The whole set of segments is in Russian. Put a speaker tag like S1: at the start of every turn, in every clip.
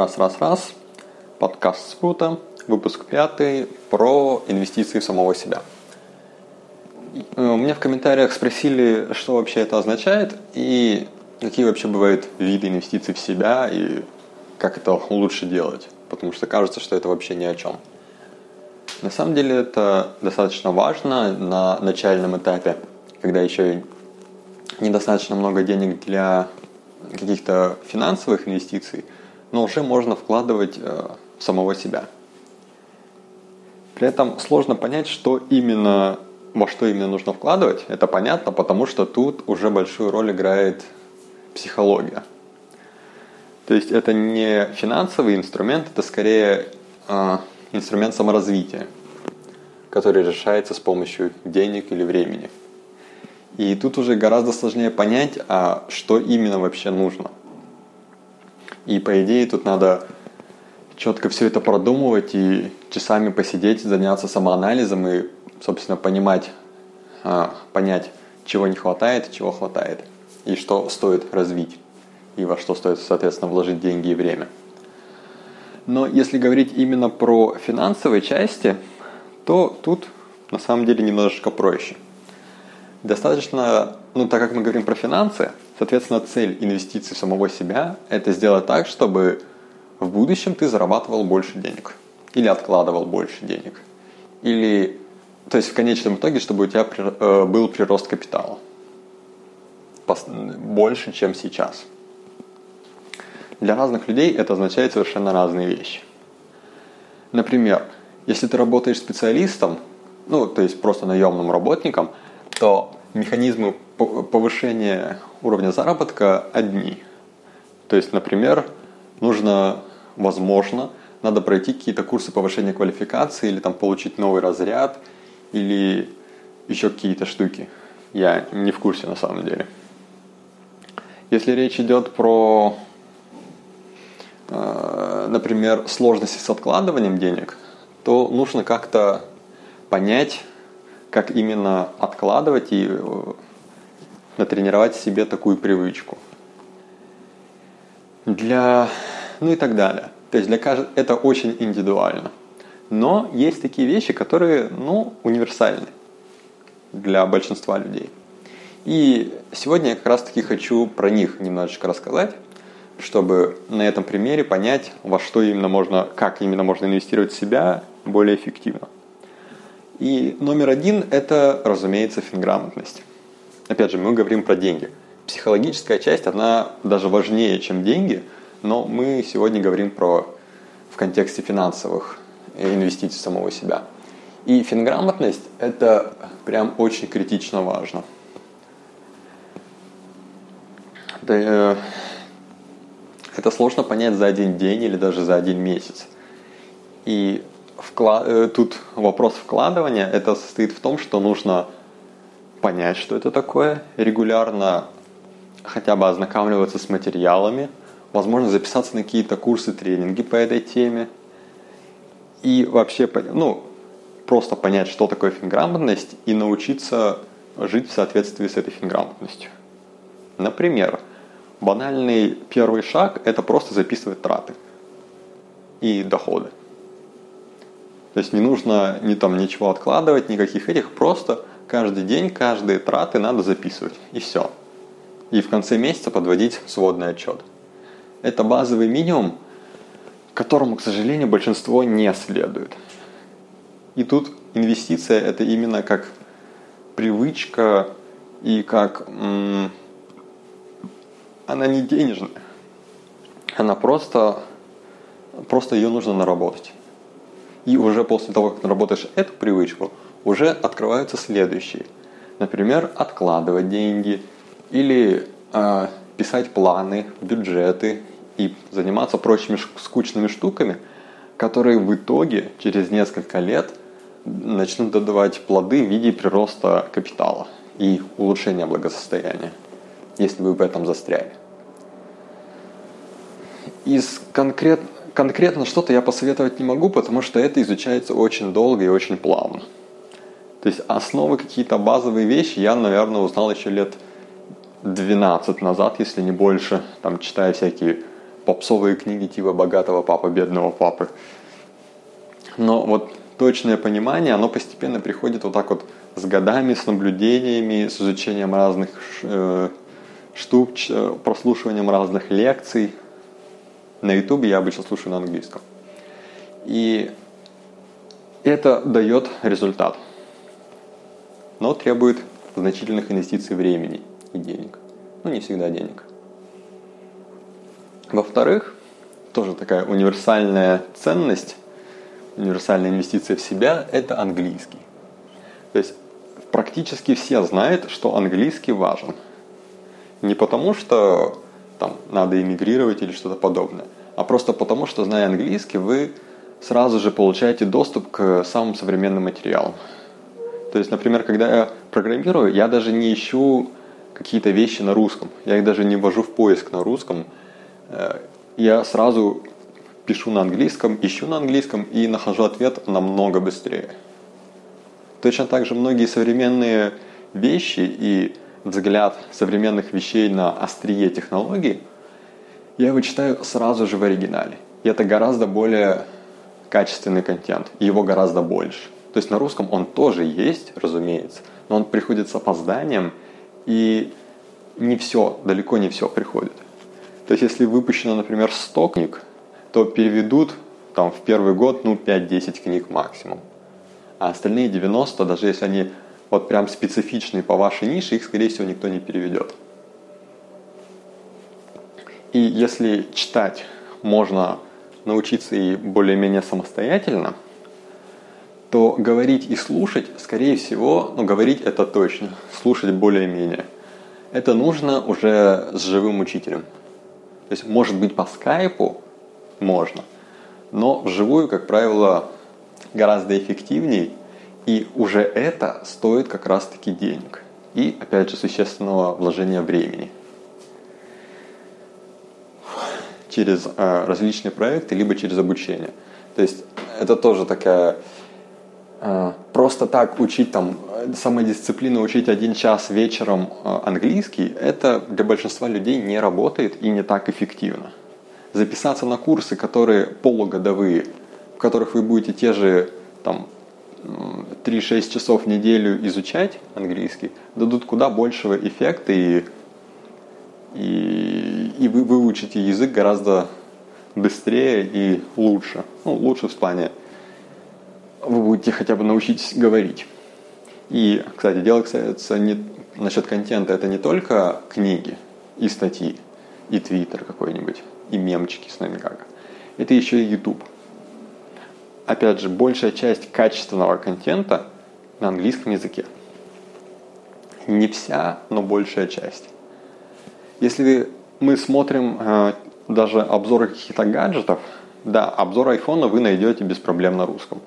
S1: Раз, раз, раз. Подкаст Спрута, выпуск пятый про инвестиции в самого себя. Э, у меня в комментариях спросили, что вообще это означает и какие вообще бывают виды инвестиций в себя и как это лучше делать, потому что кажется, что это вообще ни о чем. На самом деле это достаточно важно на начальном этапе, когда еще недостаточно много денег для каких-то финансовых инвестиций, но уже можно вкладывать э, самого себя. При этом сложно понять, что именно, во что именно нужно вкладывать. Это понятно, потому что тут уже большую роль играет психология. То есть это не финансовый инструмент, это скорее э, инструмент саморазвития, который решается с помощью денег или времени. И тут уже гораздо сложнее понять, а что именно вообще нужно. И по идее тут надо четко все это продумывать и часами посидеть, заняться самоанализом и, собственно, понимать, а, понять, чего не хватает, чего хватает, и что стоит развить, и во что стоит, соответственно, вложить деньги и время. Но если говорить именно про финансовые части, то тут на самом деле немножечко проще – Достаточно, ну так как мы говорим про финансы, соответственно, цель инвестиций в самого себя – это сделать так, чтобы в будущем ты зарабатывал больше денег или откладывал больше денег. Или, то есть в конечном итоге, чтобы у тебя э, был прирост капитала больше, чем сейчас. Для разных людей это означает совершенно разные вещи. Например, если ты работаешь специалистом, ну, то есть просто наемным работником – то механизмы повышения уровня заработка одни. То есть, например, нужно, возможно, надо пройти какие-то курсы повышения квалификации или там получить новый разряд или еще какие-то штуки. Я не в курсе на самом деле. Если речь идет про, э, например, сложности с откладыванием денег, то нужно как-то понять, как именно откладывать и э, натренировать себе такую привычку. Для, ну и так далее. То есть для каждого это очень индивидуально. Но есть такие вещи, которые, ну, универсальны для большинства людей. И сегодня я как раз таки хочу про них немножечко рассказать, чтобы на этом примере понять, во что именно можно, как именно можно инвестировать в себя более эффективно. И номер один – это, разумеется, финграмотность. Опять же, мы говорим про деньги. Психологическая часть, она даже важнее, чем деньги, но мы сегодня говорим про в контексте финансовых инвестиций в самого себя. И финграмотность – это прям очень критично важно. Это, это сложно понять за один день или даже за один месяц. И вклад... Э, тут вопрос вкладывания, это состоит в том, что нужно понять, что это такое, регулярно хотя бы ознакомливаться с материалами, возможно, записаться на какие-то курсы, тренинги по этой теме. И вообще, ну, просто понять, что такое финграмотность и научиться жить в соответствии с этой финграмотностью. Например, банальный первый шаг – это просто записывать траты и доходы. То есть не нужно ни там ничего откладывать, никаких этих, просто каждый день, каждые траты надо записывать. И все. И в конце месяца подводить сводный отчет. Это базовый минимум, которому, к сожалению, большинство не следует. И тут инвестиция это именно как привычка и как м- она не денежная. Она просто, просто ее нужно наработать. И уже после того, как наработаешь эту привычку, уже открываются следующие. Например, откладывать деньги или э, писать планы, бюджеты и заниматься прочими скучными штуками, которые в итоге через несколько лет начнут давать плоды в виде прироста капитала и улучшения благосостояния, если вы в этом застряли. Из конкрет, конкретно что-то я посоветовать не могу, потому что это изучается очень долго и очень плавно. То есть основы какие-то базовые вещи я, наверное, узнал еще лет 12 назад, если не больше, там читая всякие попсовые книги типа «Богатого папы, бедного папы». Но вот точное понимание, оно постепенно приходит вот так вот с годами, с наблюдениями, с изучением разных э, штук, прослушиванием разных лекций. На ютубе я обычно слушаю на английском. И это дает результат, но требует значительных инвестиций времени и денег. Ну, не всегда денег. Во-вторых, тоже такая универсальная ценность, универсальная инвестиция в себя – это английский. То есть практически все знают, что английский важен. Не потому, что там надо эмигрировать или что-то подобное, а просто потому, что, зная английский, вы сразу же получаете доступ к самым современным материалам. То есть, например, когда я программирую, я даже не ищу какие-то вещи на русском. Я их даже не ввожу в поиск на русском. Э, я сразу пишу на английском, ищу на английском и нахожу ответ намного быстрее. Точно так же многие современные вещи и взгляд современных вещей на острие технологий я вычитаю сразу же в оригинале. И это гораздо более качественный контент, его гораздо больше. То есть на русском он тоже есть, разумеется, но он приходит с опозданием, и не все, далеко не все приходит. То есть если выпущено, например, 100 книг, то переведут там в первый год ну 5-10 книг максимум. А остальные 90, даже если они вот прям специфичные по вашей нише, их, скорее всего, никто не переведет. И если читать можно научиться и более-менее самостоятельно, то говорить и слушать, скорее всего, ну говорить это точно, слушать более-менее. Это нужно уже с живым учителем. То есть, может быть, по скайпу можно, но вживую, как правило, гораздо эффективнее, и уже это стоит как раз-таки денег. И, опять же, существенного вложения времени – через э, различные проекты, либо через обучение. То есть это тоже такая просто так учить там самодисциплину, учить один час вечером э, английский, это для большинства людей не работает и не так эффективно. Записаться на курсы, которые полугодовые, в которых вы будете те же там 3-6 часов в неделю изучать английский, дадут куда большего эффекта и и, и вы выучите язык гораздо быстрее и лучше. Ну, лучше в плане вы будете хотя бы научитесь говорить. И, кстати, дело касается не, насчет контента, это не только книги и статьи, и твиттер какой-нибудь, и мемчики с как. Это еще и YouTube. Опять же, большая часть качественного контента на английском языке. Не вся, но большая часть. Если мы смотрим э, даже обзоры каких-то гаджетов, да, обзор айфона вы найдете без проблем на русском.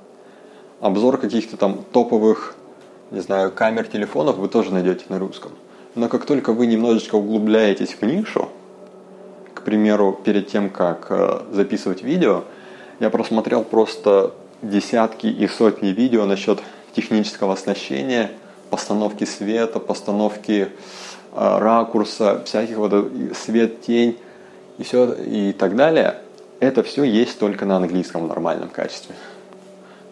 S1: Обзор каких-то там топовых, не знаю, камер телефонов вы тоже найдете на русском. Но как только вы немножечко углубляетесь в нишу, к примеру, перед тем, как э, записывать видео, я просмотрел просто десятки и сотни видео насчет технического оснащения, постановки света, постановки Э, ракурса, всяких вот э, свет, тень и все и так далее, это все есть только на английском нормальном качестве.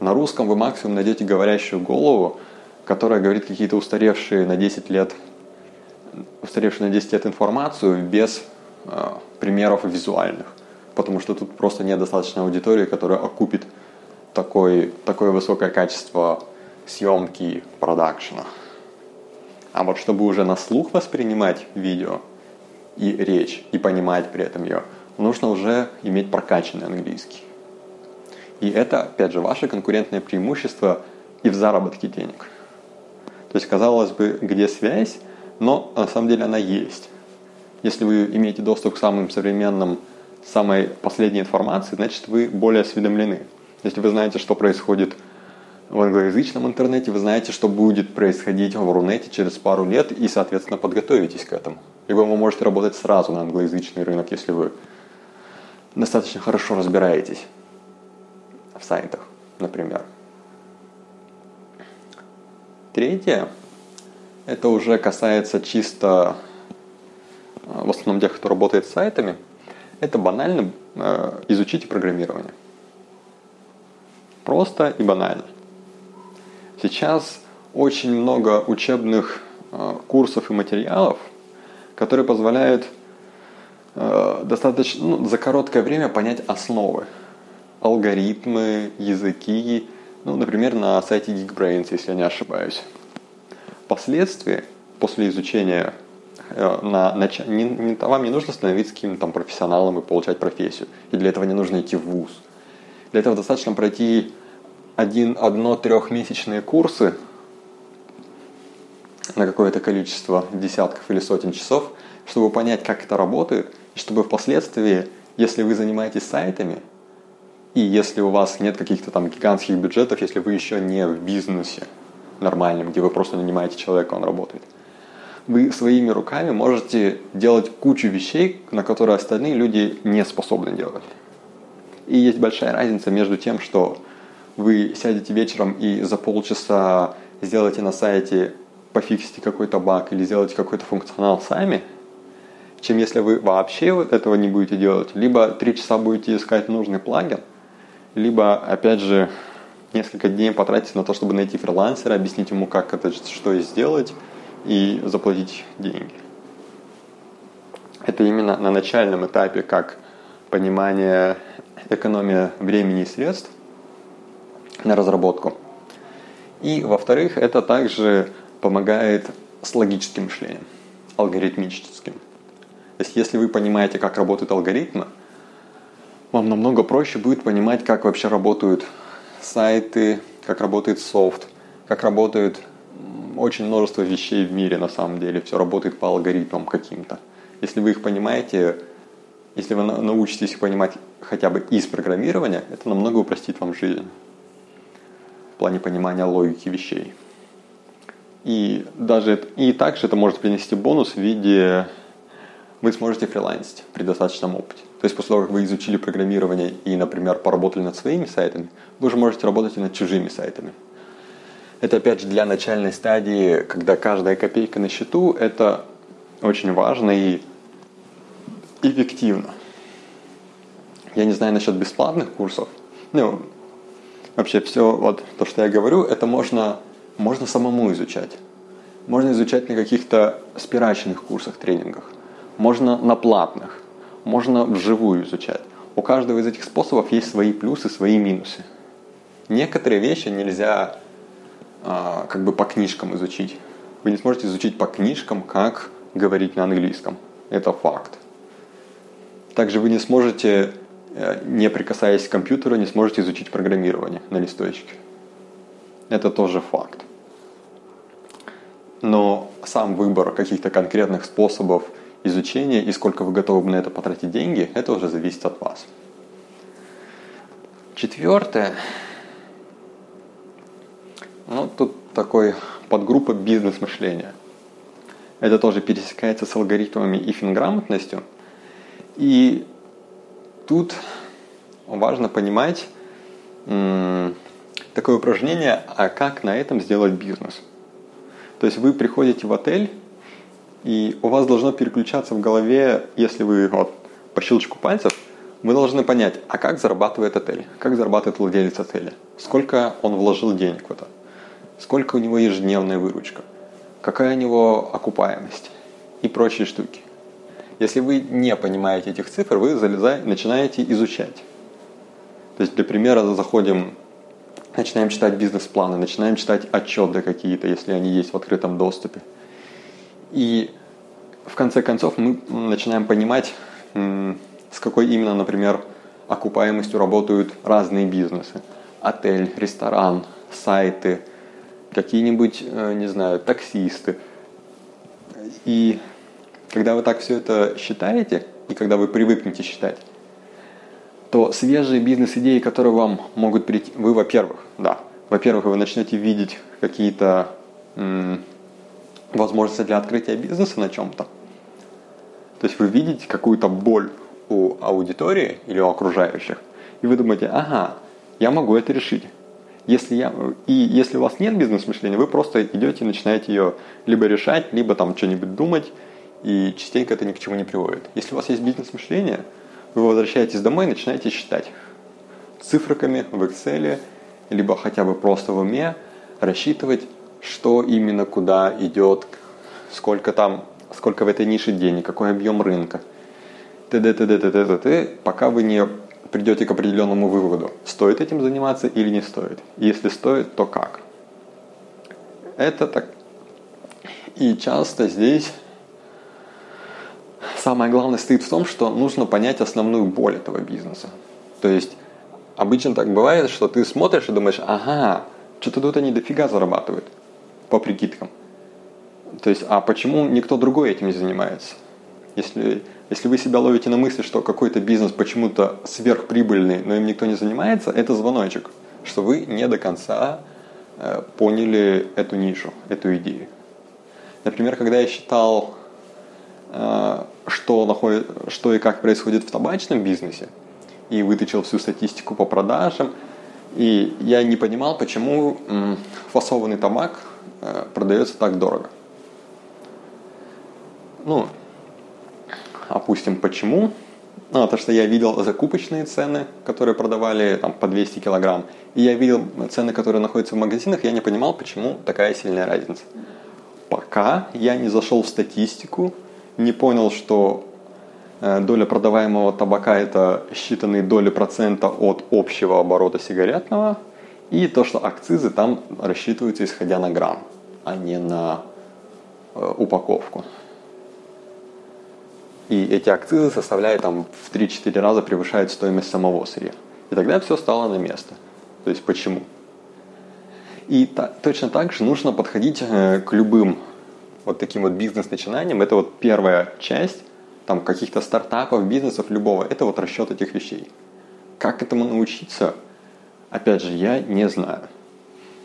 S1: На русском вы максимум найдете говорящую голову, которая говорит какие-то устаревшие на 10 лет устаревшую на 10 лет информацию без э, примеров визуальных. Потому что тут просто нет достаточной аудитории, которая окупит такой, такое высокое качество съемки продакшена. А вот чтобы уже на слух воспринимать видео и речь, и понимать при этом ее, нужно уже иметь прокачанный английский. И это, опять же, ваше конкурентное преимущество и в заработке денег. То есть, казалось бы, где связь, но на самом деле она есть. Если вы имеете доступ к самым современным, самой последней информации, значит вы более осведомлены. Если вы знаете, что происходит в англоязычном интернете, вы знаете, что будет происходить в Рунете через пару лет и, соответственно, подготовитесь к этому. Либо вы можете работать сразу на англоязычный рынок, если вы достаточно хорошо разбираетесь в сайтах, например. Третье, это уже касается чисто, в основном тех, кто работает с сайтами, это банально э, изучите программирование. Просто и банально. Сейчас очень много учебных э, курсов и материалов, которые позволяют э, достаточно ну, за короткое время понять основы, алгоритмы, языки, ну, например, на сайте Geekbrains, если я не ошибаюсь. Впоследствии, после изучения э, на нач... не, не, вам не нужно становиться каким-то профессионалом и получать профессию. И для этого не нужно идти в ВУЗ. Для этого достаточно пройти одно трехмесячные курсы на какое-то количество десятков или сотен часов, чтобы понять, как это работает, и чтобы впоследствии, если вы занимаетесь сайтами, и если у вас нет каких-то там гигантских бюджетов, если вы еще не в бизнесе нормальном, где вы просто нанимаете человека, он работает, вы своими руками можете делать кучу вещей, на которые остальные люди не способны делать. И есть большая разница между тем, что вы сядете вечером и за полчаса сделаете на сайте, пофиксите какой-то баг или сделаете какой-то функционал сами, чем если вы вообще этого не будете делать, либо три часа будете искать нужный плагин, либо, опять же, несколько дней потратить на то, чтобы найти фрилансера, объяснить ему, как это, что сделать, и заплатить деньги. Это именно на начальном этапе, как понимание экономия времени и средств на разработку. И, во-вторых, это также помогает с логическим мышлением, алгоритмическим. То есть, если вы понимаете, как работают алгоритмы, вам намного проще будет понимать, как вообще работают сайты, как работает софт, как работают очень множество вещей в мире на самом деле. Все работает по алгоритмам каким-то. Если вы их понимаете, если вы научитесь их понимать хотя бы из программирования, это намного упростит вам жизнь в плане понимания логики вещей. И даже и также это может принести бонус в виде вы сможете фрилансить при достаточном опыте. То есть после того, как вы изучили программирование и, например, поработали над своими сайтами, вы уже можете работать и над чужими сайтами. Это опять же для начальной стадии, когда каждая копейка на счету, это очень важно и эффективно. Я не знаю насчет бесплатных курсов. Ну, вообще все вот то, что я говорю, это можно, можно самому изучать. Можно изучать на каких-то спирачных курсах, тренингах. Можно на платных можно вживую изучать. У каждого из этих способов есть свои плюсы, свои минусы. Некоторые вещи нельзя а, как бы по книжкам изучить. Вы не сможете изучить по книжкам, как говорить на английском. Это факт. Также вы не сможете, э, не прикасаясь к компьютеру, не сможете изучить программирование на листочке. Это тоже факт. Но сам выбор каких-то конкретных способов – изучения и сколько вы готовы на это потратить деньги, это уже зависит от вас. Четвертое. Ну, тут такой подгруппа бизнес-мышления. Это тоже пересекается с алгоритмами и финграмотностью. И тут важно понимать такое упражнение, а как на этом сделать бизнес. То есть вы приходите в отель и у вас должно переключаться в голове, если вы вот, по щелчку пальцев, вы должны понять, а как зарабатывает отель, как зарабатывает владелец отеля, сколько он вложил денег в это, сколько у него ежедневная выручка, какая у него окупаемость и прочие штуки. Если вы не понимаете этих цифр, вы залезаете, начинаете изучать. То есть, для примера, заходим, начинаем читать бизнес-планы, начинаем читать отчеты какие-то, если они есть в открытом доступе – и в конце концов мы начинаем понимать, с какой именно, например, окупаемостью работают разные бизнесы. Отель, ресторан, сайты, какие-нибудь, э, не знаю, таксисты. И когда вы так все это считаете, и когда вы привыкнете считать, то свежие бизнес-идеи, которые вам могут прийти, вы, во-первых, да, во-первых, вы начнете видеть какие-то возможности для открытия бизнеса на чем-то. То есть вы видите какую-то боль у аудитории или у окружающих, и вы думаете, ага, я могу это решить. Если я, и если у вас нет бизнес-мышления, вы просто идете и начинаете ее либо решать, либо там что-нибудь думать, и частенько это ни к чему не приводит. Если у вас есть бизнес-мышление, вы возвращаетесь домой и начинаете считать цифриками в Excel, либо хотя бы просто в уме рассчитывать, что именно куда идет, сколько там, сколько в этой нише денег, какой объем рынка, т.д. т.д. т.д. т.д. пока вы не придете к определенному выводу, стоит этим заниматься или не стоит. Если стоит, то как. Это так. И часто здесь самое главное стоит в том, что нужно понять основную боль этого бизнеса. То есть обычно так бывает, что ты смотришь и думаешь, ага, что-то тут они дофига зарабатывают по прикидкам. То есть, а почему никто другой этим не занимается? Если, если вы себя ловите на мысли, что какой-то бизнес почему-то сверхприбыльный, но им никто не занимается, это звоночек, что вы не до конца э, поняли эту нишу, эту идею. Например, когда я считал, э, что, находит, что и как происходит в табачном бизнесе, и вытащил всю статистику по продажам, и я не понимал, почему м, фасованный табак э, продается так дорого. Ну, опустим почему. Ну, потому что я видел закупочные цены, которые продавали там, по 200 килограмм, и я видел цены, которые находятся в магазинах, я не понимал, почему такая сильная разница. Пока я не зашел в статистику, не понял, что э, доля продаваемого табака это считанные доли процента от общего оборота сигаретного, и то, что акцизы там рассчитываются исходя на грамм, а не на э, упаковку. И эти акцизы составляют там в 3-4 раза превышают стоимость самого сырья. И тогда все стало на место. То есть почему? И та, точно так же нужно подходить э, к любым вот таким вот бизнес-начинаниям. Это вот первая часть там каких-то стартапов, бизнесов, любого. Это вот расчет этих вещей. Как этому научиться? Опять же, я не знаю.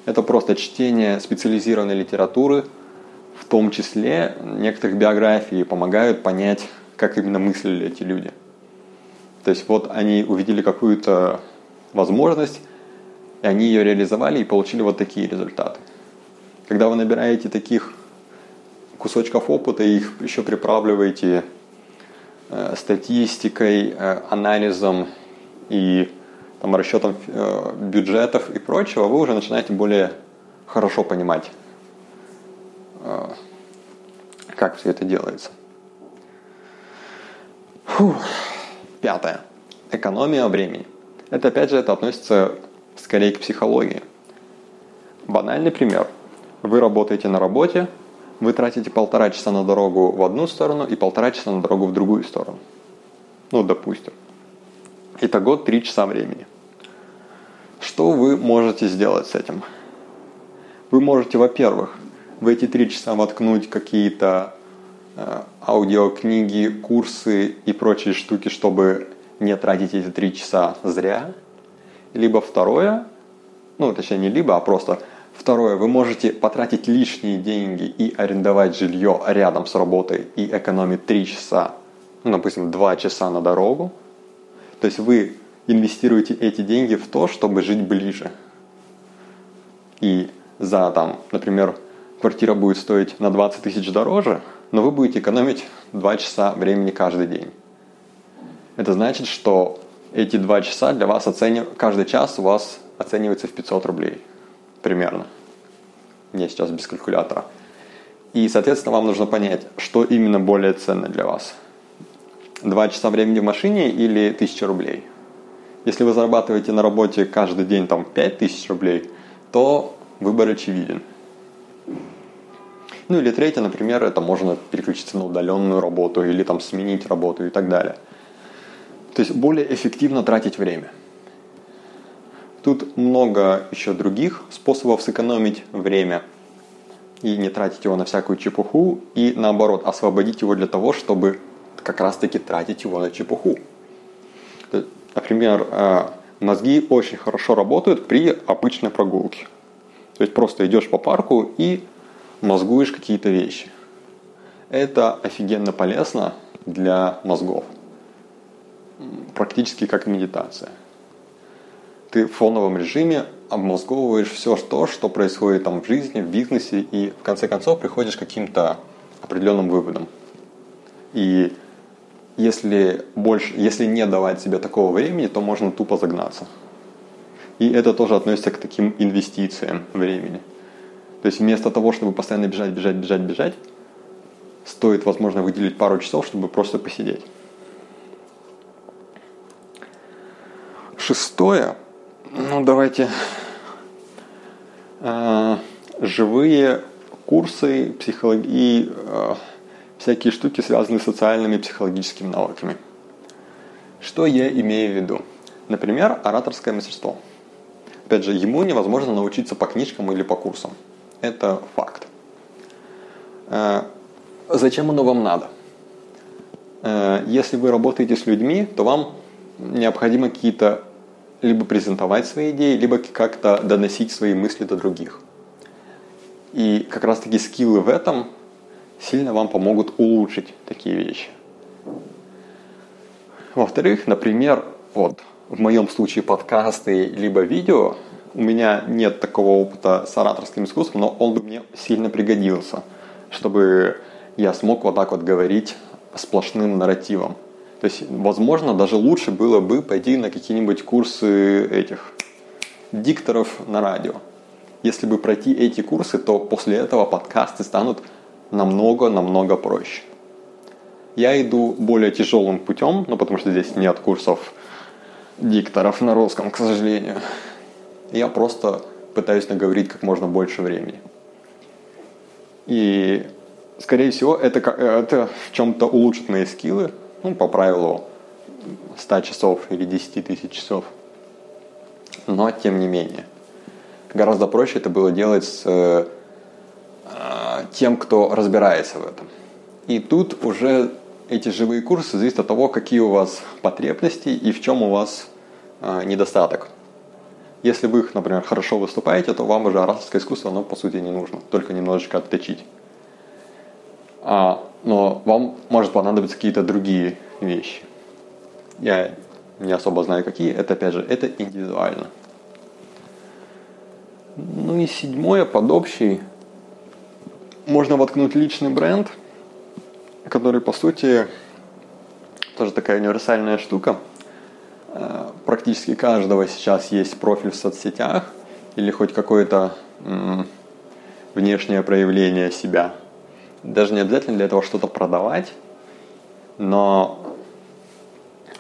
S1: Это просто чтение специализированной литературы, в том числе некоторых биографий помогают понять как именно мыслили эти люди. То есть вот они увидели какую-то возможность, и они ее реализовали и получили вот такие результаты. Когда вы набираете таких кусочков опыта, их еще приправливаете э, статистикой, э, анализом и там, расчетом э, бюджетов и прочего, вы уже начинаете более хорошо понимать, э, как все это делается. Фух. Пятое. Экономия времени. Это опять же это относится скорее к психологии. Банальный пример. Вы работаете на работе, вы тратите полтора часа на дорогу в одну сторону и полтора часа на дорогу в другую сторону. Ну, допустим. Итого три часа времени. Что вы можете сделать с этим? Вы можете, во-первых, в эти три часа воткнуть какие-то Э, аудиокниги, курсы и прочие штуки, чтобы не тратить эти три часа зря. Либо второе, ну точнее не либо, а просто второе, вы можете потратить лишние деньги и арендовать жилье рядом с работой и экономить три часа, ну допустим два часа на дорогу. То есть вы инвестируете эти деньги в то, чтобы жить ближе. И за там, например, квартира будет стоить на 20 тысяч дороже – но вы будете экономить 2 часа времени каждый день. Это значит, что эти 2 часа для вас оценив... каждый час у вас оценивается в 500 рублей примерно. Я сейчас без калькулятора. И, соответственно, вам нужно понять, что именно более ценно для вас. 2 часа времени в машине или 1000 рублей. Если вы зарабатываете на работе каждый день там 5000 рублей, то выбор очевиден – ну или третье, например, это можно переключиться на удаленную работу или там сменить работу и так далее. То есть более эффективно тратить время. Тут много еще других способов сэкономить время и не тратить его на всякую чепуху, и наоборот, освободить его для того, чтобы как раз-таки тратить его на чепуху. Например, э, мозги очень хорошо работают при обычной прогулке. То есть просто идешь по парку и мозгуешь какие-то вещи. Это офигенно полезно для мозгов. Практически как медитация. Ты в фоновом режиме обмозговываешь все то, что происходит там в жизни, в бизнесе, и в конце концов приходишь к каким-то определенным выводам. И если, больше, если не давать себе такого времени, то можно тупо загнаться. И это тоже относится к таким инвестициям времени. То есть вместо того, чтобы постоянно бежать, бежать, бежать, бежать, стоит, возможно, выделить пару часов, чтобы просто посидеть. Шестое. Ну, давайте. Э, живые курсы психологии, э, всякие штуки, связанные с социальными и психологическими навыками. Что я имею в виду? Например, ораторское мастерство. Опять же, ему невозможно научиться по книжкам или по курсам. Это факт. Э, зачем оно вам надо? Э, если вы работаете с людьми, то вам необходимо какие-то либо презентовать свои идеи, либо как-то доносить свои мысли до других. И как раз таки скиллы в этом сильно вам помогут улучшить такие вещи. Во-вторых, например, вот в моем случае подкасты либо видео, у меня нет такого опыта с ораторским искусством, но он бы мне сильно пригодился, чтобы я смог вот так вот говорить сплошным нарративом. То есть, возможно, даже лучше было бы пойти на какие-нибудь курсы этих дикторов на радио. Если бы пройти эти курсы, то после этого подкасты станут намного-намного проще. Я иду более тяжелым путем, ну потому что здесь нет курсов дикторов на русском, к сожалению. Я просто пытаюсь наговорить как можно больше времени. И, скорее всего, это, это в чем-то улучшит мои скиллы, ну, по правилу 100 часов или 10 тысяч часов. Но, тем не менее, гораздо проще это было делать с э, тем, кто разбирается в этом. И тут уже эти живые курсы зависят от того, какие у вас потребности и в чем у вас э, недостаток. Если вы, например, хорошо выступаете, то вам уже ораторское искусство, оно по сути не нужно, только немножечко отточить. А, но вам может понадобиться какие-то другие вещи. Я не особо знаю какие, это опять же, это индивидуально. Ну и седьмое, под общий, можно воткнуть личный бренд, который по сути тоже такая универсальная штука – Э, практически каждого сейчас есть профиль в соцсетях или хоть какое-то внешнее проявление себя. Даже не обязательно для этого что-то продавать, но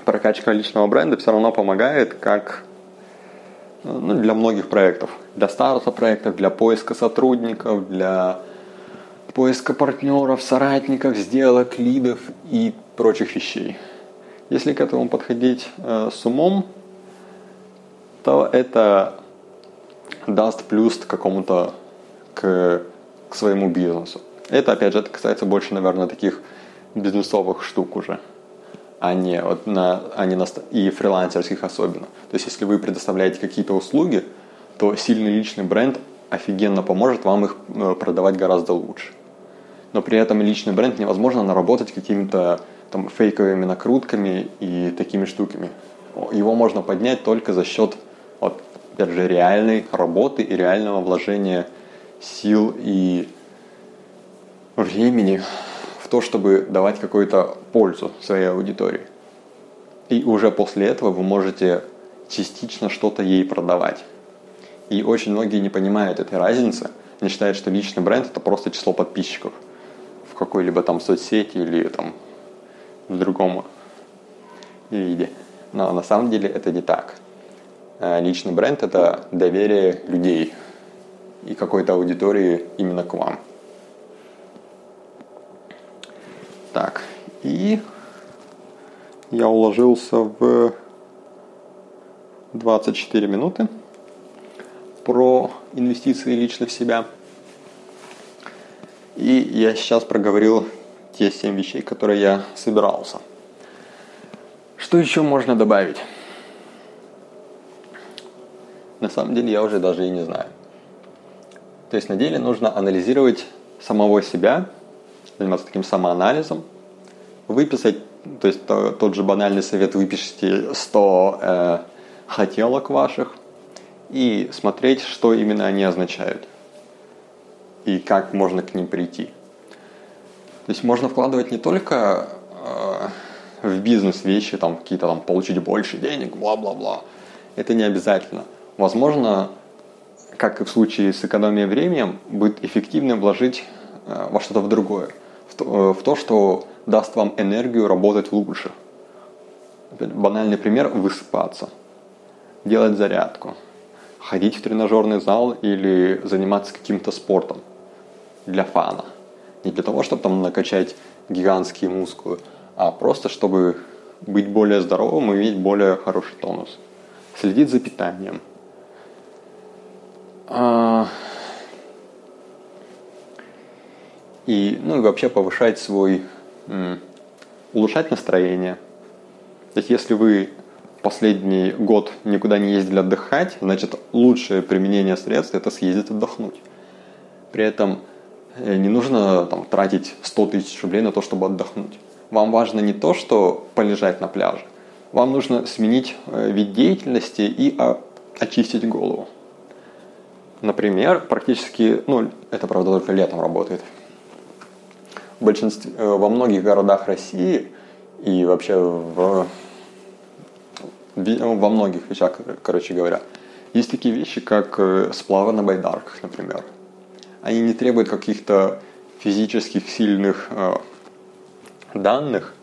S1: прокачка личного бренда все равно помогает как ну, для многих проектов. Для старта проектов, для поиска сотрудников, для поиска партнеров, соратников, сделок, лидов и прочих вещей. Если к этому подходить э, с умом, то это даст плюс какому-то к, к своему бизнесу. Это, опять же, это касается больше, наверное, таких бизнесовых штук уже, а не, вот на, а не на, и фрилансерских особенно. То есть, если вы предоставляете какие-то услуги, то сильный личный бренд офигенно поможет вам их э, продавать гораздо лучше. Но при этом личный бренд невозможно наработать какими-то там, фейковыми накрутками и такими штуками. Его можно поднять только за счет, вот, опять же, реальной работы и реального вложения сил и времени в то, чтобы давать какую-то пользу своей аудитории. И уже после этого вы можете частично что-то ей продавать. И очень многие не понимают этой разницы. Они считают, что личный бренд это просто число подписчиков какой-либо там соцсети или там в другом виде. Но на самом деле это не так. Э, личный бренд – это доверие людей и какой-то аудитории именно к вам. Так, и я уложился в 24 минуты про инвестиции лично в себя. И я сейчас проговорил те 7 вещей, которые я собирался. Что еще можно добавить? На самом деле я уже даже и не знаю. То есть на деле нужно анализировать самого себя, заниматься таким самоанализом, выписать, то есть то, тот же банальный совет, выпишите 100 э, хотелок ваших и смотреть, что именно они означают и как можно к ним прийти. То есть можно вкладывать не только э, в бизнес вещи, там какие-то там получить больше денег, бла-бла-бла. Это не обязательно. Возможно, как и в случае с экономией времени, будет эффективнее вложить э, во что-то в другое. В то, в то, что даст вам энергию работать лучше. Банальный пример – высыпаться, делать зарядку, ходить в тренажерный зал или заниматься каким-то спортом для фана. Не для того, чтобы там накачать гигантские мускулы, а просто чтобы быть более здоровым и иметь более хороший тонус. Следить за питанием. А, и, ну, и вообще повышать свой, улучшать настроение. То есть если вы последний год никуда не ездили отдыхать, значит лучшее применение средств это съездить отдохнуть. При этом не нужно там, тратить 100 тысяч рублей на то, чтобы отдохнуть. Вам важно не то, что полежать на пляже. Вам нужно сменить э, вид деятельности и очистить голову. Например, практически, ну, это правда только летом работает. В большинстве, э, во многих городах России и вообще в, во многих вещах, короче говоря, есть такие вещи, как э, сплавы на байдарках, например. Они не требуют каких-то физических сильных э, данных,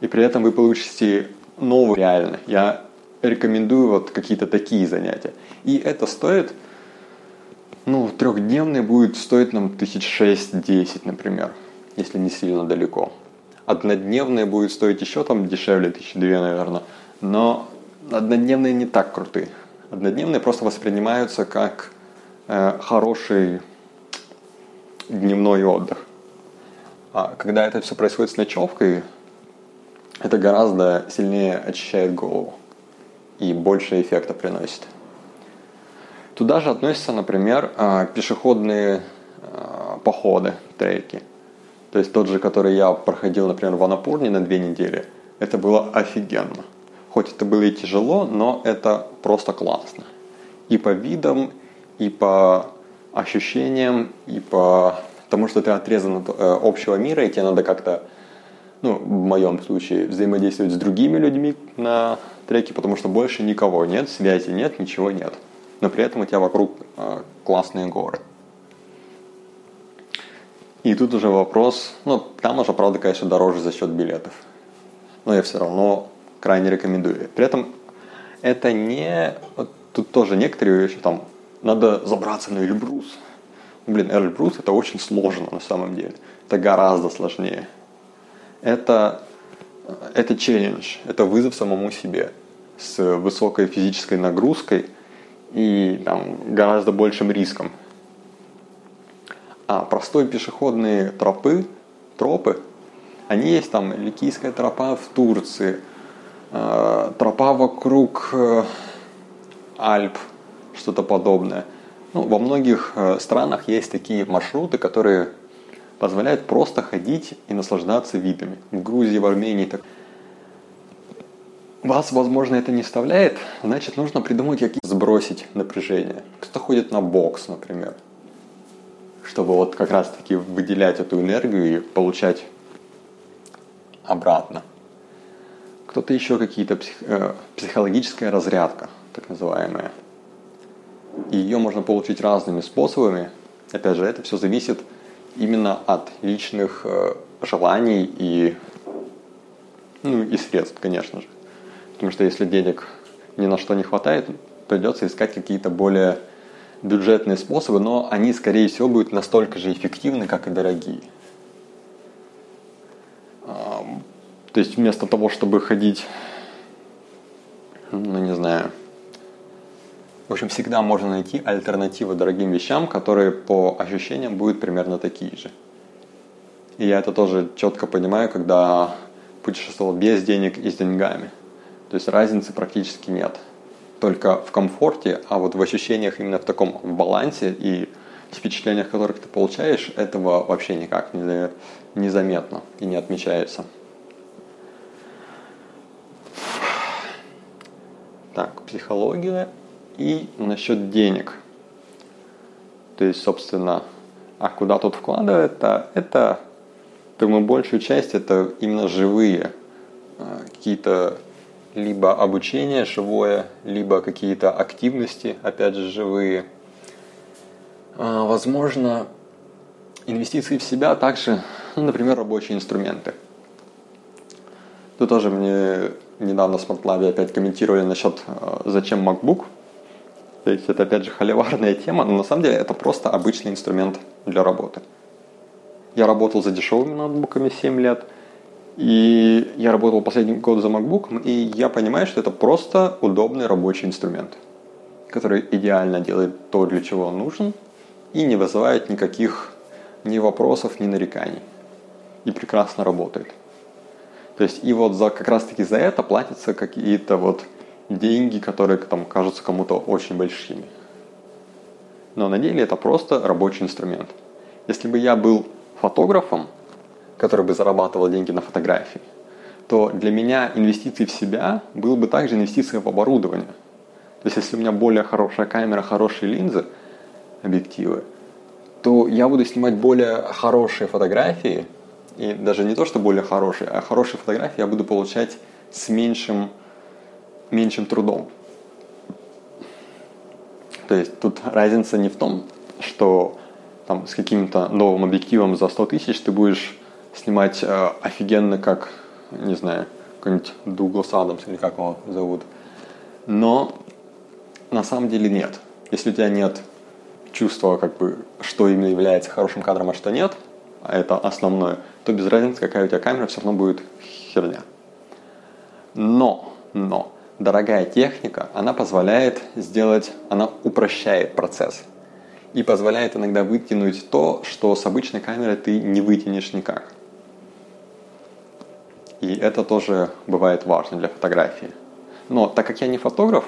S1: и при этом вы получите новые реально. Я рекомендую вот какие-то такие занятия. И это стоит ну, трехдневный будет стоить нам тысяч шесть-десять, например, если не сильно далеко. Однодневные будет стоить еще там дешевле, тысячи две, наверное. Но однодневные не так крутые. Однодневные просто воспринимаются как хороший дневной отдых. А когда это все происходит с ночевкой, это гораздо сильнее очищает голову и больше эффекта приносит. Туда же относятся, например, а, пешеходные а, походы, треки. То есть тот же, который я проходил, например, в Анапурне на две недели, это было офигенно. Хоть это было и тяжело, но это просто классно. И по видам, и по ощущениям, и по тому, что ты отрезан от э, общего мира, и тебе надо как-то, ну, в моем случае, взаимодействовать с другими людьми на треке, потому что больше никого нет, связи нет, ничего нет но при этом у тебя вокруг э, классные горы. И тут уже вопрос, ну, там уже, правда, конечно, дороже за счет билетов. Но я все равно крайне рекомендую. При этом это не... Вот тут тоже некоторые вещи, там, надо забраться на Эльбрус. Блин, Эльбрус это очень сложно на самом деле. Это гораздо сложнее. Это, это челлендж, это вызов самому себе с высокой физической нагрузкой – и там, гораздо большим риском. А простые пешеходные тропы, тропы, они есть там Ликийская тропа в Турции, э, тропа вокруг э, Альп, что-то подобное. Ну, во многих э, странах есть такие маршруты, которые позволяют просто ходить и наслаждаться видами. В Грузии, в Армении так вас, возможно, это не вставляет, значит, нужно придумать, как сбросить напряжение. Кто-то ходит на бокс, например, чтобы вот как раз-таки выделять эту энергию и получать обратно. Кто-то еще какие-то псих, э, психологическая разрядка, так называемая. И ее можно получить разными способами. Опять же, это все зависит именно от личных э, желаний и, ну, и средств, конечно же. Потому что если денег ни на что не хватает, придется искать какие-то более бюджетные способы, но они, скорее всего, будут настолько же эффективны, как и дорогие. То есть вместо того, чтобы ходить, ну не знаю, в общем, всегда можно найти альтернативы дорогим вещам, которые по ощущениям будут примерно такие же. И я это тоже четко понимаю, когда путешествовал без денег и с деньгами – то есть разницы практически нет. Только в комфорте, а вот в ощущениях именно в таком в балансе и впечатлениях, которых ты получаешь, этого вообще никак не, незаметно и не отмечается. Так, психология и насчет денег. То есть, собственно, а куда тут вкладывать, это, это, думаю, большую часть это именно живые какие-то либо обучение живое, либо какие-то активности, опять же, живые. А, возможно, инвестиции в себя также, ну, например, рабочие инструменты. Тут тоже мне недавно в SmartLab опять комментировали насчет а, зачем MacBook. То есть это опять же холиварная тема, но на самом деле это просто обычный инструмент для работы. Я работал за дешевыми ноутбуками 7 лет – и я работал последний год за MacBook, и я понимаю, что это просто удобный рабочий инструмент, который идеально делает то, для чего он нужен, и не вызывает никаких ни вопросов, ни нареканий. И прекрасно работает. То есть и вот за, как раз таки за это платятся какие-то вот деньги, которые там кажутся кому-то очень большими. Но на деле это просто рабочий инструмент. Если бы я был фотографом, который бы зарабатывал деньги на фотографии, то для меня инвестиции в себя был бы также инвестиция в оборудование. То есть если у меня более хорошая камера, хорошие линзы, объективы, то я буду снимать более хорошие фотографии, и даже не то, что более хорошие, а хорошие фотографии я буду получать с меньшим, меньшим трудом. То есть тут разница не в том, что там, с каким-то новым объективом за 100 тысяч ты будешь снимать э, офигенно, как, не знаю, какой-нибудь Дуглас Адамс или как его зовут. Но на самом деле нет. Если у тебя нет чувства, как бы, что именно является хорошим кадром, а что нет, а это основное, то без разницы, какая у тебя камера, все равно будет херня. Но, но, дорогая техника, она позволяет сделать, она упрощает процесс. И позволяет иногда вытянуть то, что с обычной камерой ты не вытянешь никак. И это тоже бывает важно для фотографии. Но так как я не фотограф,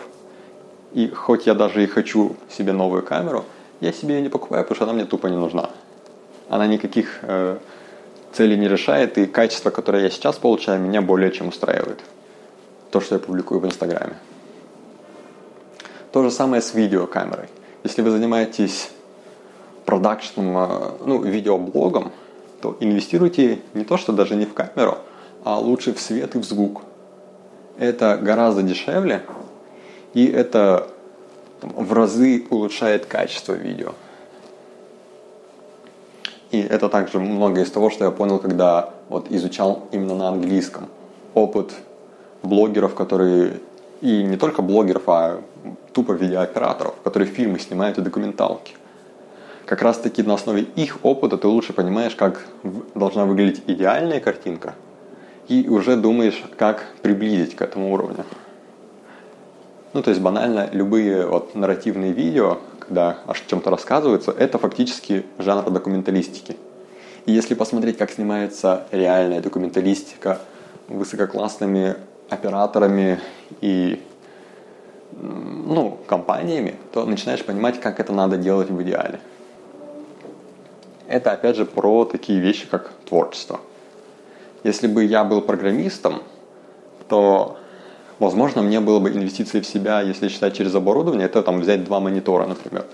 S1: и хоть я даже и хочу себе новую камеру, я себе ее не покупаю, потому что она мне тупо не нужна. Она никаких э, целей не решает, и качество, которое я сейчас получаю, меня более чем устраивает. То, что я публикую в Инстаграме. То же самое с видеокамерой. Если вы занимаетесь продакшном, э, ну, видеоблогом, то инвестируйте не то, что даже не в камеру, а лучше в свет и в звук. Это гораздо дешевле, и это в разы улучшает качество видео. И это также многое из того, что я понял, когда вот изучал именно на английском. Опыт блогеров, которые, и не только блогеров, а тупо видеооператоров, которые фильмы снимают и документалки. Как раз таки на основе их опыта ты лучше понимаешь, как должна выглядеть идеальная картинка – и уже думаешь, как приблизить к этому уровню. Ну, то есть банально любые вот нарративные видео, когда о чем-то рассказывается, это фактически жанр документалистики. И если посмотреть, как снимается реальная документалистика высококлассными операторами и ну, компаниями, то начинаешь понимать, как это надо делать в идеале. Это опять же про такие вещи, как творчество – если бы я был программистом, то, возможно, мне было бы инвестиции в себя, если считать через оборудование, это там взять два монитора, например,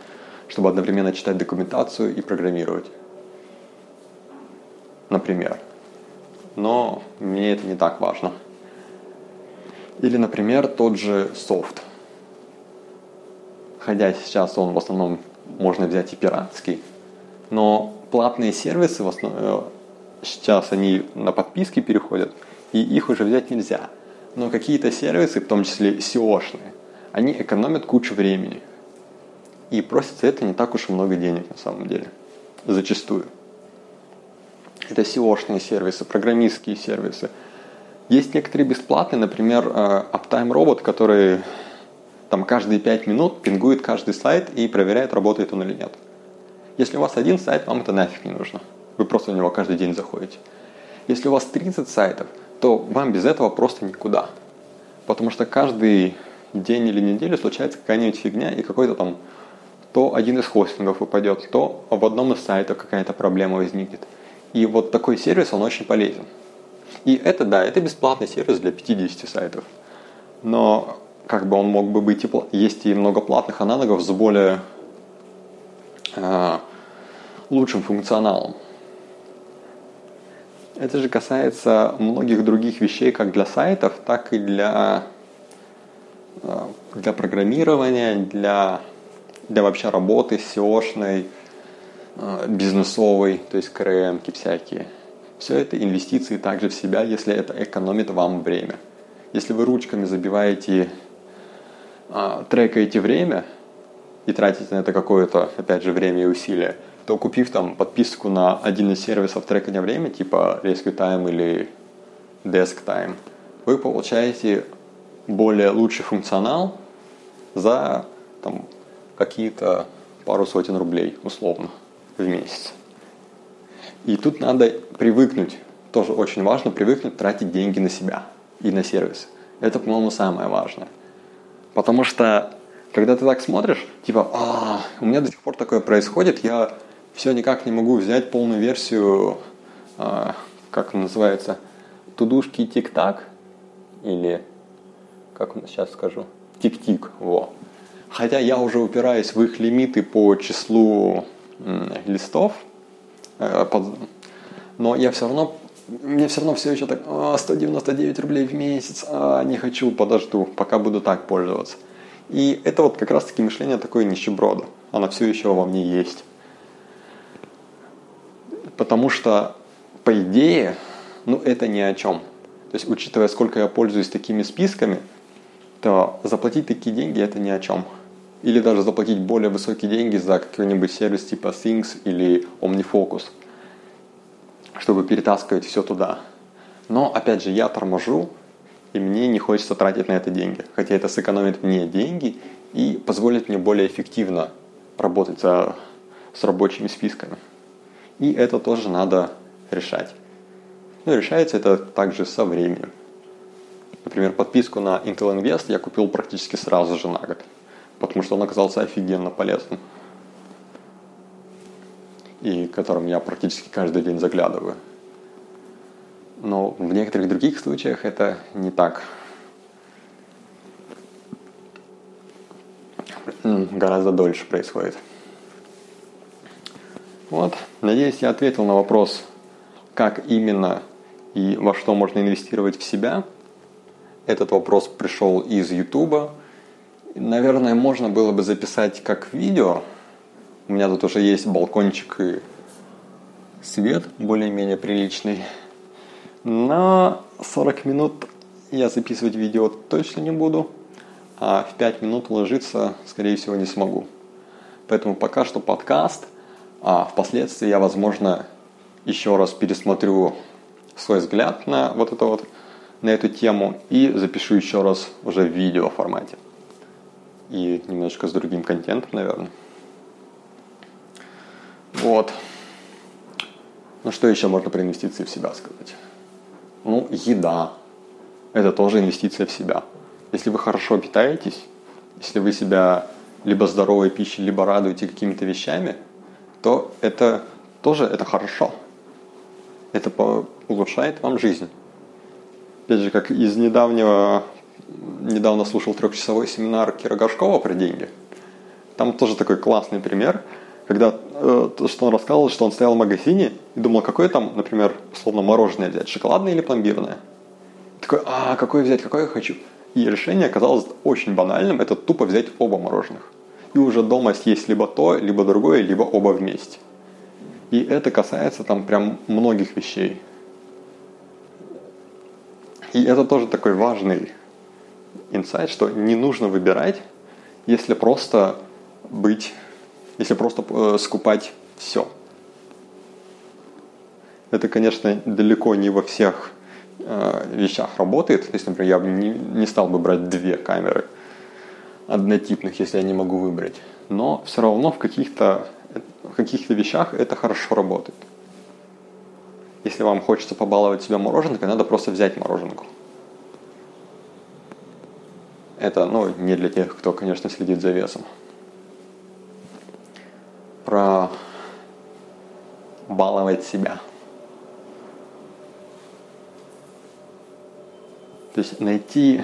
S1: чтобы одновременно читать документацию и программировать. Например. Но мне это не так важно. Или, например, тот же софт. Хотя сейчас он в основном можно взять и пиратский, но платные сервисы в основном сейчас они на подписки переходят, и их уже взять нельзя. Но какие-то сервисы, в том числе SEO-шные, они экономят кучу времени. И просится это не так уж и много денег на самом деле. Зачастую. Это SEO-шные сервисы, программистские сервисы. Есть некоторые бесплатные, например, э, Uptime Robot, который там каждые 5 минут пингует каждый сайт и проверяет, работает он или нет. Если у вас один сайт, вам это нафиг не нужно. Вы просто на него каждый день заходите. Если у вас 30 сайтов, то вам без этого просто никуда. Потому что каждый день или неделю случается какая-нибудь фигня, и какой-то там то один из хостингов упадет, то в одном из сайтов какая-то проблема возникнет. И вот такой сервис, он очень полезен. И это, да, это бесплатный сервис для 50 сайтов. Но как бы он мог бы быть, и, есть и много платных аналогов с более э, лучшим функционалом. Это же касается многих других вещей, как для сайтов, так и для, э, для программирования, для, для вообще работы SEO-шной, э, бизнесовой, то есть CRM всякие. Все это инвестиции также в себя, если это экономит вам время. Если вы ручками забиваете, э, трекаете время и тратите на это какое-то, опять же, время и усилия – то купив там подписку на один из сервисов трекания времени, типа Rescue Time или Desk Time, вы получаете более лучший функционал за там, какие-то пару сотен рублей, условно, в месяц. И тут надо привыкнуть, тоже очень важно привыкнуть тратить деньги на себя и на сервис. Это, по-моему, самое важное. Потому что, когда ты так смотришь, типа, а, у меня до сих пор такое происходит, я все никак не могу взять полную версию, э, как называется, тудушки тик-так или, как сейчас скажу, тик-тик, во. Хотя я уже упираюсь в их лимиты по числу м, листов, под, но я все равно мне все равно все еще так, а, 199 рублей в месяц, а, не хочу, подожду, пока буду так пользоваться. И это вот как раз таки мышление такое нищеброда. Оно все еще во мне есть. Потому что, по идее, ну это ни о чем. То есть, учитывая, сколько я пользуюсь такими списками, то заплатить такие деньги это ни о чем. Или даже заплатить более высокие деньги за какой-нибудь сервис типа Things или OmniFocus, чтобы перетаскивать все туда. Но, опять же, я торможу, и мне не хочется тратить на это деньги. Хотя это сэкономит мне деньги и позволит мне более эффективно работать за, с рабочими списками. И это тоже надо решать. Ну, решается это также со временем. Например, подписку на Intel Invest я купил практически сразу же на год, потому что он оказался офигенно полезным. И которым я практически каждый день заглядываю. Но в некоторых других случаях это не так. Гораздо дольше происходит. Вот, надеюсь, я ответил на вопрос, как именно и во что можно инвестировать в себя. Этот вопрос пришел из YouTube. Наверное, можно было бы записать как видео. У меня тут уже есть балкончик и свет более-менее приличный. На 40 минут я записывать видео точно не буду, а в 5 минут уложиться, скорее всего, не смогу. Поэтому пока что подкаст – а впоследствии я, возможно, еще раз пересмотрю свой взгляд на вот это вот, на эту тему и запишу еще раз уже в видео формате. И немножко с другим контентом, наверное. Вот. Ну что еще можно про инвестиции в себя сказать? Ну, еда. Это тоже инвестиция в себя. Если вы хорошо питаетесь, если вы себя либо здоровой пищей, либо радуете какими-то вещами – то это тоже это хорошо. Это улучшает вам жизнь. Опять же, как из недавнего, недавно слушал трехчасовой семинар Кира Горшкова про деньги. Там тоже такой классный пример, когда э, то, что он рассказывал, что он стоял в магазине и думал, какое там, например, условно мороженое взять, шоколадное или пломбирное. Такой, а какое взять, какое я хочу. И решение оказалось очень банальным, это тупо взять оба мороженых и уже дома съесть либо то, либо другое, либо оба вместе. И это касается там прям многих вещей. И это тоже такой важный инсайт, что не нужно выбирать, если просто быть, если просто э, скупать все. Это, конечно, далеко не во всех э, вещах работает. То есть, например, я бы не, не стал бы брать две камеры – однотипных, если я не могу выбрать. Но все равно в каких-то в каких-то вещах это хорошо работает. Если вам хочется побаловать себя мороженкой, надо просто взять мороженку. Это, ну, не для тех, кто, конечно, следит за весом. Про баловать себя. То есть найти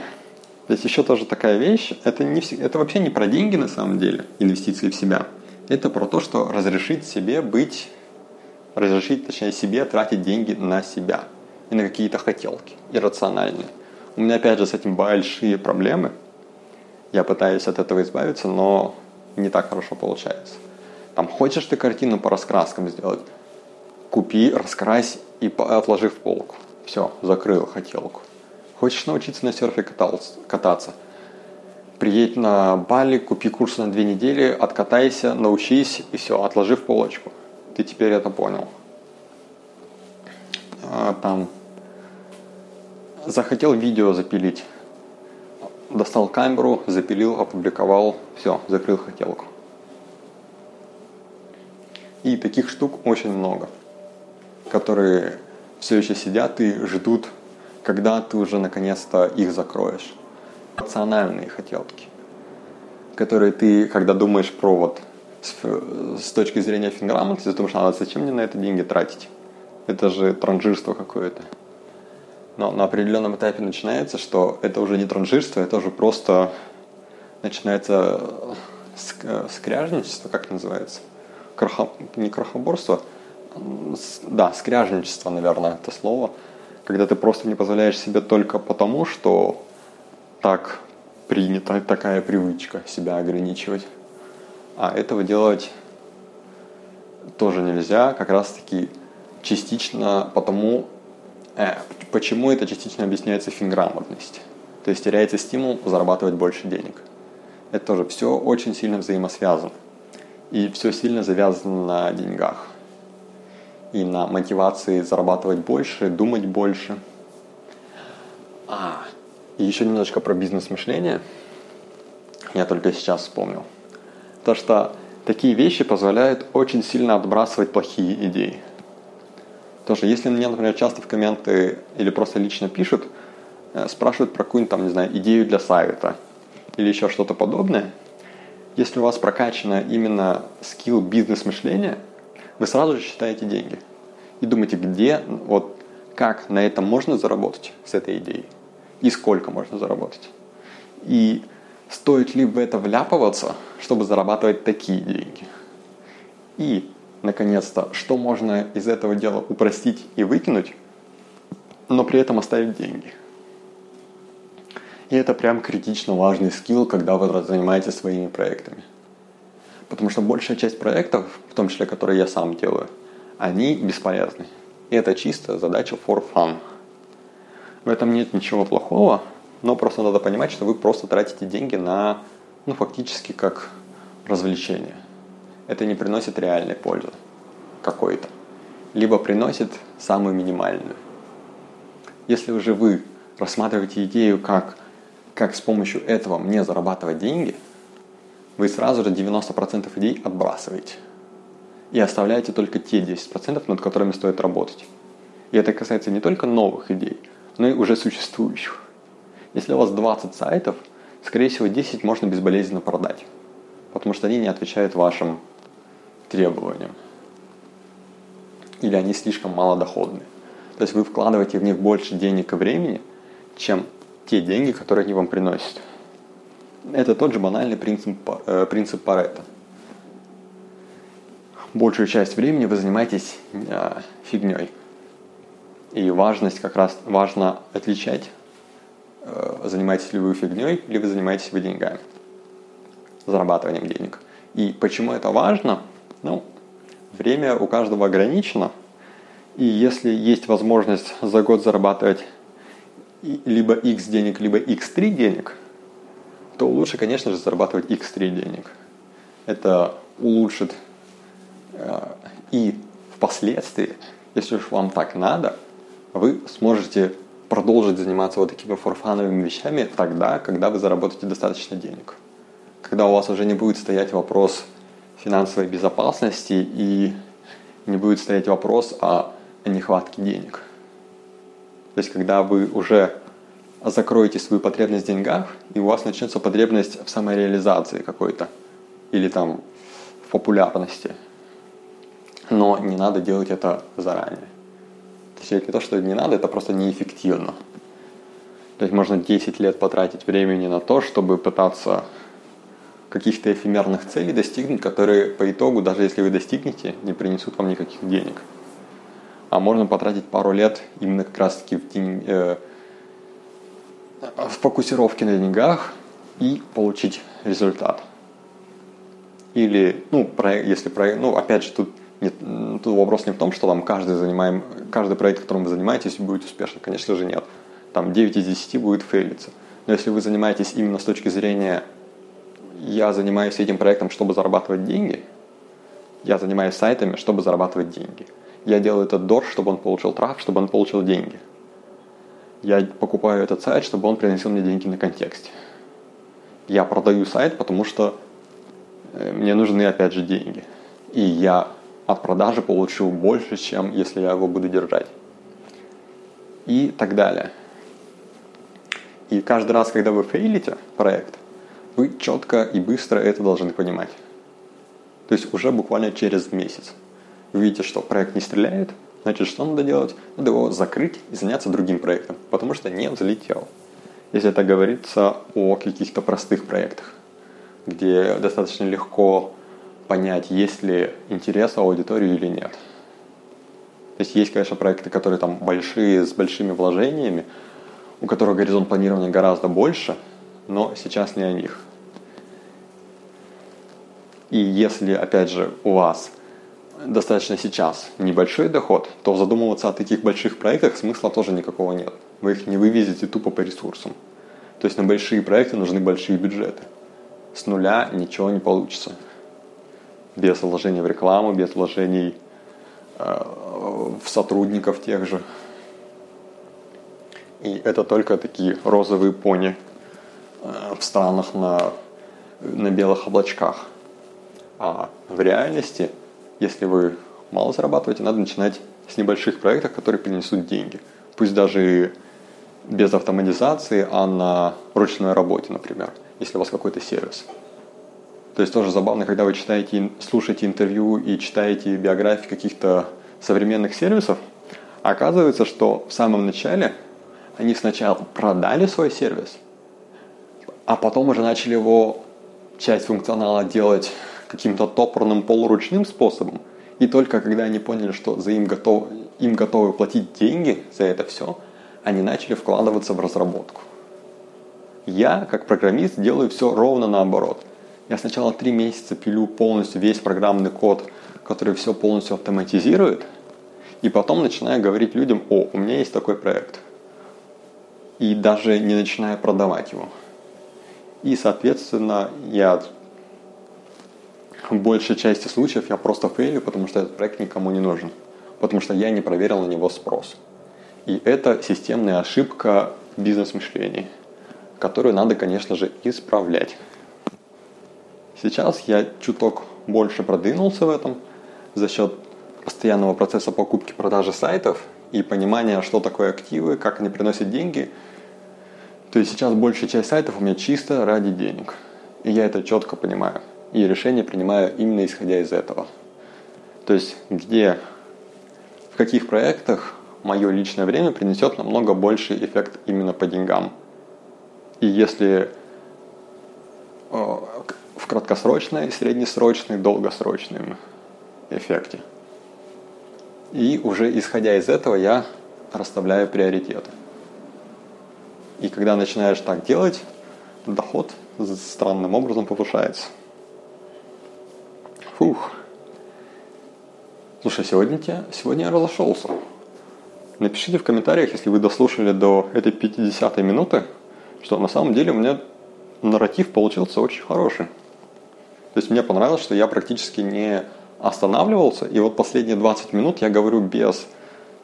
S1: то есть еще тоже такая вещь, это, не, это вообще не про деньги на самом деле, инвестиции в себя. Это про то, что разрешить себе быть разрешить, точнее, себе тратить деньги на себя и на какие-то хотелки, иррациональные. У меня, опять же, с этим большие проблемы. Я пытаюсь от этого избавиться, но не так хорошо получается. Там, хочешь ты картину по раскраскам сделать, купи, раскрась и отложи в полку. Все, закрыл хотелку. Хочешь научиться на серфе кататься? Приедь на Бали, купи курс на две недели, откатайся, научись и все, отложи в полочку. Ты теперь это понял. А, там захотел видео запилить. Достал камеру, запилил, опубликовал, все, закрыл хотелку. И таких штук очень много, которые все еще сидят и ждут, когда ты уже наконец-то их закроешь. Рациональные хотелки, которые ты, когда думаешь про вот с, с точки зрения финграмотности, думаешь, а зачем мне на это деньги тратить? Это же транжирство какое-то. Но на определенном этапе начинается, что это уже не транжирство, это уже просто начинается скряжничество, как называется? Крахо... Не крахоборство, да, скряжничество, наверное, это слово, когда ты просто не позволяешь себе только потому, что так принято, такая привычка себя ограничивать. А этого делать тоже нельзя, как раз таки частично потому, э, почему это частично объясняется финграмотность. То есть теряется стимул зарабатывать больше денег. Это тоже все очень сильно взаимосвязано. И все сильно завязано на деньгах и на мотивации зарабатывать больше, думать больше. А, и еще немножечко про бизнес-мышление. Я только сейчас вспомнил. То, что такие вещи позволяют очень сильно отбрасывать плохие идеи. Тоже, если мне, например, часто в комменты или просто лично пишут, э, спрашивают про какую-нибудь там, не знаю, идею для сайта или еще что-то подобное, если у вас прокачано именно скилл бизнес-мышления – вы сразу же считаете деньги. И думаете, где, вот как на этом можно заработать с этой идеей. И сколько можно заработать. И стоит ли в это вляпываться, чтобы зарабатывать такие деньги. И, наконец-то, что можно из этого дела упростить и выкинуть, но при этом оставить деньги. И это прям критично важный скилл, когда вы занимаетесь своими проектами. Потому что большая часть проектов, в том числе, которые я сам делаю, они бесполезны. И это чисто задача for fun. В этом нет ничего плохого, но просто надо понимать, что вы просто тратите деньги на, ну, фактически как развлечение. Это не приносит реальной пользы какой-то. Либо приносит самую минимальную. Если уже вы рассматриваете идею, как, как с помощью этого мне зарабатывать деньги – вы сразу же 90% идей отбрасываете. И оставляете только те 10%, над которыми стоит работать. И это касается не только новых идей, но и уже существующих. Если у вас 20 сайтов, скорее всего 10 можно безболезненно продать, потому что они не отвечают вашим требованиям. Или они слишком малодоходны. То есть вы вкладываете в них больше денег и времени, чем те деньги, которые они вам приносят. Это тот же банальный принцип, э, принцип Паретта. Большую часть времени вы занимаетесь э, фигней. И важность как раз важно отличать, э, занимаетесь ли вы фигней, или вы занимаетесь вы деньгами, зарабатыванием денег. И почему это важно? Ну, время у каждого ограничено, и если есть возможность за год зарабатывать либо x денег, либо x3 денег – то лучше, конечно же, зарабатывать x3 денег. Это улучшит э, и впоследствии, если уж вам так надо, вы сможете продолжить заниматься вот такими форфановыми вещами тогда, когда вы заработаете достаточно денег. Когда у вас уже не будет стоять вопрос финансовой безопасности и не будет стоять вопрос о нехватке денег. То есть, когда вы уже закроете свою потребность в деньгах, и у вас начнется потребность в самореализации какой-то. Или там в популярности. Но не надо делать это заранее. Точнее, не то, что не надо, это просто неэффективно. То есть можно 10 лет потратить времени на то, чтобы пытаться каких-то эфемерных целей достигнуть, которые по итогу, даже если вы достигнете, не принесут вам никаких денег. а можно потратить пару лет именно как раз-таки в, день, э, в фокусировке на деньгах и получить результат. Или, ну, проект, если проект, ну, опять же, тут, нет, тут вопрос не в том, что там каждый, занимаем, каждый проект, которым вы занимаетесь, будет успешным. Конечно же, нет. Там 9 из 10 будет фейлиться. Но если вы занимаетесь именно с точки зрения «я занимаюсь этим проектом, чтобы зарабатывать деньги», я занимаюсь сайтами, чтобы зарабатывать деньги. Я делаю этот дорж, чтобы он получил траф, чтобы он получил деньги. Я покупаю этот сайт, чтобы он приносил мне деньги на контексте. Я продаю сайт, потому что э, мне нужны опять же деньги. И я от продажи получу больше, чем если я его буду держать. И так далее. И каждый раз, когда вы фейлите проект, вы четко и быстро это должны понимать. То есть уже буквально через месяц. Вы видите, что проект не стреляет, значит, что надо делать? Надо его закрыть и заняться другим проектом, потому что не взлетел. Если это говорится о каких-то простых проектах, где достаточно легко понять, есть ли интерес у аудитории или нет. То есть есть, конечно, проекты, которые там большие, с большими вложениями, у которых горизонт планирования гораздо больше, но сейчас не о них. И если, опять же, у вас достаточно сейчас небольшой доход, то задумываться о таких больших проектах смысла тоже никакого нет. Вы их не вывезете тупо по ресурсам. То есть на большие проекты нужны большие бюджеты. С нуля ничего не получится. Без вложений в рекламу, без вложений э, в сотрудников тех же. И это только такие розовые пони э, в странах на, на белых облачках. А в реальности, если вы мало зарабатываете, надо начинать с небольших проектов, которые принесут деньги. Пусть даже без автоматизации, а на ручной работе, например, если у вас какой-то сервис. То есть тоже забавно, когда вы читаете, слушаете интервью и читаете биографии каких-то современных сервисов, оказывается, что в самом начале они сначала продали свой сервис, а потом уже начали его часть функционала делать каким-то топорным полуручным способом. И только когда они поняли, что за им, готов, им готовы платить деньги за это все, они начали вкладываться в разработку. Я, как программист, делаю все ровно наоборот. Я сначала три месяца пилю полностью весь программный код, который все полностью автоматизирует, и потом начинаю говорить людям, о, у меня есть такой проект. И даже не начинаю продавать его. И, соответственно, я в большей части случаев я просто фейлю, потому что этот проект никому не нужен. Потому что я не проверил на него спрос. И это системная ошибка бизнес-мышления, которую надо, конечно же, исправлять. Сейчас я чуток больше продвинулся в этом за счет постоянного процесса покупки-продажи сайтов и понимания, что такое активы, как они приносят деньги. То есть сейчас большая часть сайтов у меня чисто ради денег. И я это четко понимаю и решение принимаю именно исходя из этого. То есть где, в каких проектах мое личное время принесет намного больший эффект именно по деньгам. И если э, в краткосрочной, среднесрочной, долгосрочном эффекте. И уже исходя из этого я расставляю приоритеты. И когда начинаешь так делать, доход странным образом повышается. Фух. Слушай, сегодня, тебя, сегодня я разошелся. Напишите в комментариях, если вы дослушали до этой 50 минуты, что на самом деле у меня нарратив получился очень хороший. То есть мне понравилось, что я практически не останавливался, и вот последние 20 минут я говорю без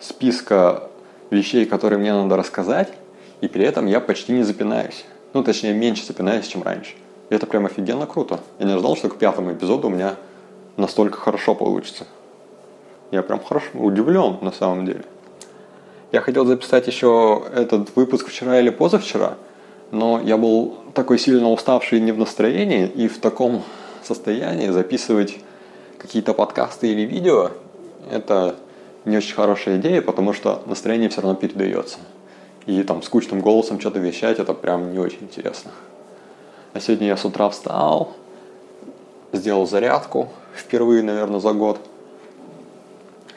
S1: списка вещей, которые мне надо рассказать, и при этом я почти не запинаюсь. Ну, точнее, меньше запинаюсь, чем раньше. И это прям офигенно круто. Я не ожидал, что к пятому эпизоду у меня настолько хорошо получится. Я прям хорошо удивлен на самом деле. Я хотел записать еще этот выпуск вчера или позавчера, но я был такой сильно уставший не в настроении и в таком состоянии записывать какие-то подкасты или видео, это не очень хорошая идея, потому что настроение все равно передается. И там скучным голосом что-то вещать, это прям не очень интересно. А сегодня я с утра встал, сделал зарядку, впервые, наверное, за год.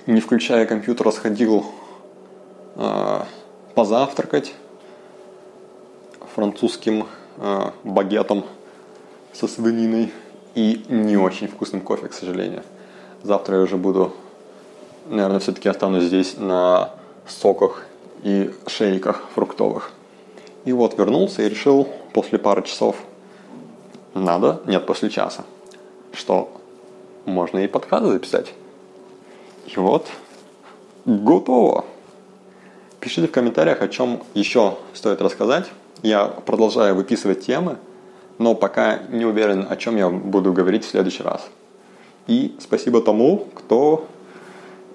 S1: не включая компьютер, сходил э, позавтракать французским э, багетом со свининой и не очень вкусным кофе, к сожалению. Завтра я уже буду, наверное, все-таки останусь здесь на соках и шейках фруктовых. И вот вернулся и решил после пары часов, надо, нет, после часа, что можно и подкасты записать. И вот, готово. Пишите в комментариях, о чем еще стоит рассказать. Я продолжаю выписывать темы, но пока не уверен, о чем я буду говорить в следующий раз. И спасибо тому, кто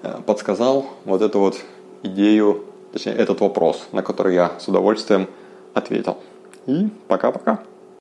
S1: э, подсказал вот эту вот идею, точнее, этот вопрос, на который я с удовольствием ответил. И пока-пока.